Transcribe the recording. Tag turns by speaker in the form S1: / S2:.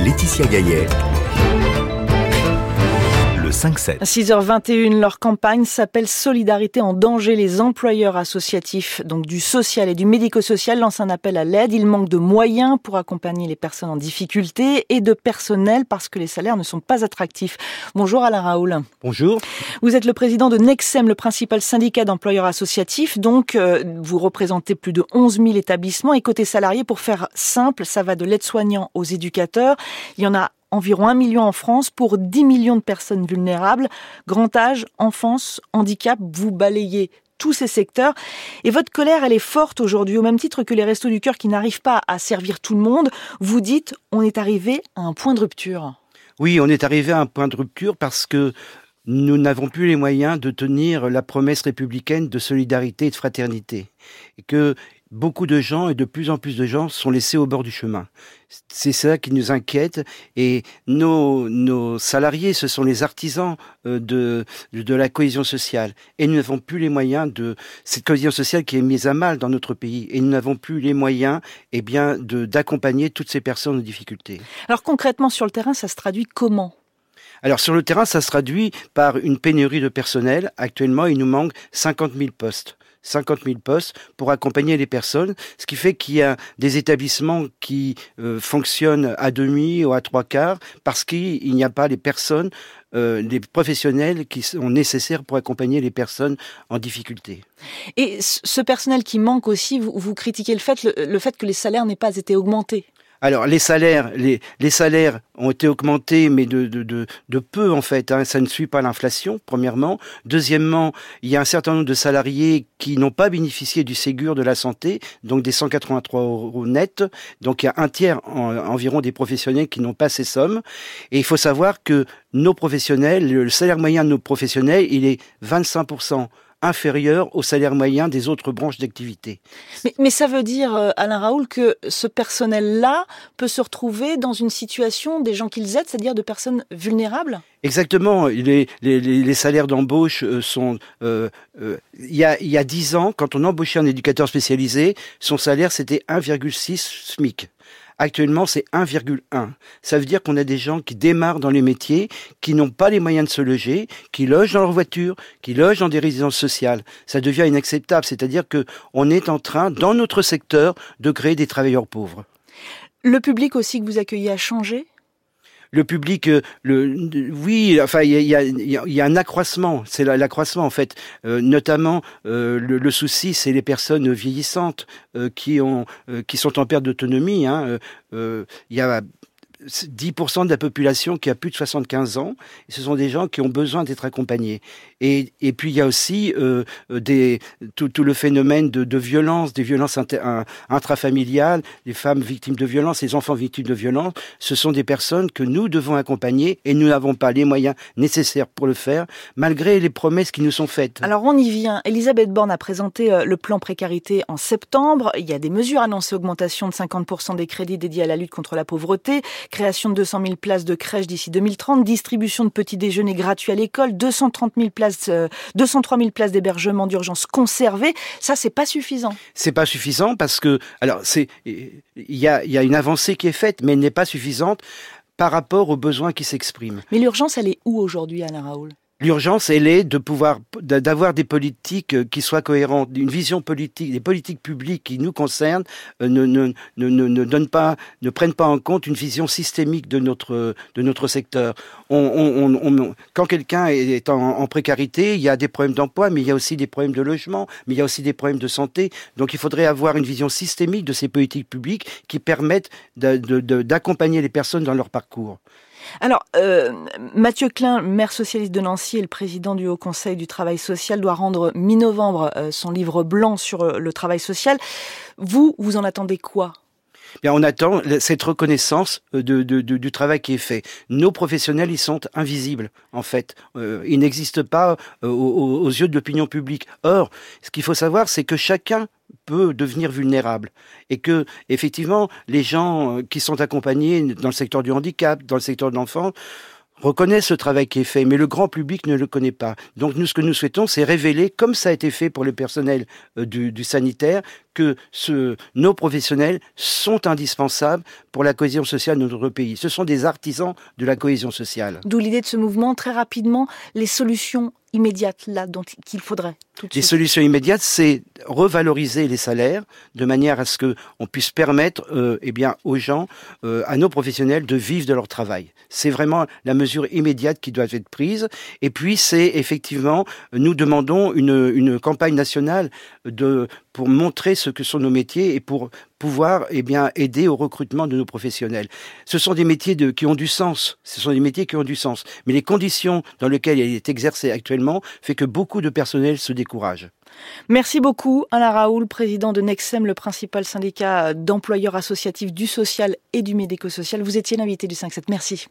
S1: Laetitia Gaillet. 5-7.
S2: 6h21, leur campagne s'appelle Solidarité en danger. Les employeurs associatifs, donc du social et du médico-social, lancent un appel à l'aide. Il manque de moyens pour accompagner les personnes en difficulté et de personnel parce que les salaires ne sont pas attractifs. Bonjour Alain Raoul.
S3: Bonjour.
S2: Vous êtes le président de Nexem, le principal syndicat d'employeurs associatifs. Donc, euh, vous représentez plus de 11 000 établissements. Et côté salariés, pour faire simple, ça va de l'aide-soignant aux éducateurs. Il y en a environ un million en France pour 10 millions de personnes vulnérables. Grand âge, enfance, handicap, vous balayez tous ces secteurs. Et votre colère, elle est forte aujourd'hui, au même titre que les Restos du Cœur qui n'arrivent pas à servir tout le monde. Vous dites, on est arrivé à un point de rupture.
S3: Oui, on est arrivé à un point de rupture parce que nous n'avons plus les moyens de tenir la promesse républicaine de solidarité et de fraternité. Et que beaucoup de gens et de plus en plus de gens sont laissés au bord du chemin. C'est ça qui nous inquiète et nos, nos salariés, ce sont les artisans euh, de, de la cohésion sociale et nous n'avons plus les moyens de cette cohésion sociale qui est mise à mal dans notre pays et nous n'avons plus les moyens eh bien d'accompagner toutes ces personnes en difficulté.
S2: Alors concrètement sur le terrain, ça se traduit comment?
S3: Alors sur le terrain, ça se traduit par une pénurie de personnel. Actuellement, il nous manque 50 000 postes. 50 000 postes pour accompagner les personnes, ce qui fait qu'il y a des établissements qui euh, fonctionnent à demi ou à trois quarts parce qu'il n'y a pas les personnes, euh, les professionnels qui sont nécessaires pour accompagner les personnes en difficulté.
S2: Et ce personnel qui manque aussi, vous, vous critiquez le fait, le fait que les salaires n'aient pas été augmentés.
S3: Alors les salaires, les, les, salaires ont été augmentés, mais de, de, de, de peu en fait. Hein. Ça ne suit pas l'inflation, premièrement. Deuxièmement, il y a un certain nombre de salariés qui n'ont pas bénéficié du Ségur de la santé, donc des 183 euros net. Donc il y a un tiers environ des professionnels qui n'ont pas ces sommes. Et il faut savoir que nos professionnels, le salaire moyen de nos professionnels, il est 25 inférieur au salaire moyen des autres branches d'activité.
S2: Mais, ça veut dire, euh, Alain Raoul, que ce personnel-là peut se retrouver dans une situation des gens qu'ils aident, c'est-à-dire de personnes vulnérables?
S3: Exactement. Les, les, salaires d'embauche euh, sont... Euh, il y a il dix ans, quand on embauchait un éducateur spécialisé, son salaire c'était 1,6 SMIC. Actuellement, c'est 1,1. Ça veut dire qu'on a des gens qui démarrent dans les métiers, qui n'ont pas les moyens de se loger, qui logent dans leur voiture, qui logent dans des résidences sociales. Ça devient inacceptable. C'est-à-dire que on est en train, dans notre secteur, de créer des travailleurs pauvres.
S2: Le public aussi que vous accueillez a changé?
S3: Le public, euh, le, oui, enfin, il y a, y a, un accroissement. C'est l'accroissement en fait. Euh, notamment, euh, le, souci, c'est les personnes vieillissantes qui ont, qui sont en perte d'autonomie. Hein. Il y a 10% de la population qui a plus de 75 ans. Ce sont des gens qui ont besoin d'être accompagnés. Et, et, puis il y a aussi euh, des, tout, tout, le phénomène de, de violence, des violences intrafamiliales, les femmes victimes de violences, les enfants victimes de violences. Ce sont des personnes que nous devons accompagner et nous n'avons pas les moyens nécessaires pour le faire, malgré les promesses qui nous sont faites.
S2: Alors on y vient. Elisabeth Borne a présenté euh, le plan précarité en septembre. Il y a des mesures annoncées, augmentation de 50% des crédits dédiés à la lutte contre la pauvreté, création de 200 000 places de crèche d'ici 2030, distribution de petits déjeuners gratuits à l'école, 230 000 places, 203 euh, 000 places d'hébergement d'urgence conservées. Ça, c'est pas suffisant.
S3: C'est pas suffisant parce que, alors, c'est, il y a, y a une avancée qui est faite, mais elle n'est pas suffisante par rapport aux besoins qui s'expriment.
S2: Mais l'urgence, elle est où aujourd'hui, Alain Raoul?
S3: L'urgence, elle est de pouvoir, d'avoir des politiques euh, qui soient cohérentes, une vision politique, des politiques publiques qui nous concernent euh, ne, ne, ne, ne, donnent pas, ne prennent pas en compte une vision systémique de notre, de notre secteur. On, on, on, quand quelqu'un est en, en, précarité, il y a des problèmes d'emploi, mais il y a aussi des problèmes de logement, mais il y a aussi des problèmes de santé. Donc il faudrait avoir une vision systémique de ces politiques publiques qui permettent d'accompagner les personnes dans leur parcours.
S2: Alors, euh, Mathieu Klein, maire socialiste de Nancy et le président du Haut Conseil du Travail social, doit rendre mi-novembre euh, son livre blanc sur euh, le travail social. Vous, vous en attendez quoi?
S3: Bien, on attend cette reconnaissance de, du travail qui est fait. Nos professionnels, ils sont invisibles, en fait. ils n'existent pas aux, aux, yeux de l'opinion publique. Or, ce qu'il faut savoir, c'est que chacun peut devenir vulnérable et que effectivement les gens euh, qui sont accompagnés dans le secteur du handicap, dans le secteur de l'enfant reconnaissent ce travail qui est fait, mais le grand public ne le connaît pas. Donc nous, ce que nous souhaitons, c'est révéler, comme ça a été fait pour le personnel euh, du, sanitaire, que nos professionnels sont indispensables pour la cohésion sociale de notre pays. Ce sont des artisans de la cohésion sociale.
S2: D'où l'idée de ce mouvement, très rapidement, les solutions immédiates là dont qu'il faudrait
S3: Les solutions immédiates, c'est revaloriser les salaires de manière à ce que on puisse permettre, euh, eh bien, aux gens, euh, à nos professionnels, de vivre de leur travail. C'est vraiment la mesure immédiate qui doit être prise. Et puis, c'est effectivement, nous demandons une, une campagne nationale de pour montrer ce que sont nos métiers et pour pouvoir eh bien aider au recrutement de nos professionnels. Ce sont des métiers qui ont du sens. Ce sont des métiers qui ont du sens. Mais les conditions dans lesquelles il est exercé actuellement fait que beaucoup de personnel se décourage.
S2: Merci beaucoup Alain Raoul, président de Nexem, le principal syndicat d'employeurs associatifs du social et du médico-social. Vous étiez l'invité du 5-7. Merci.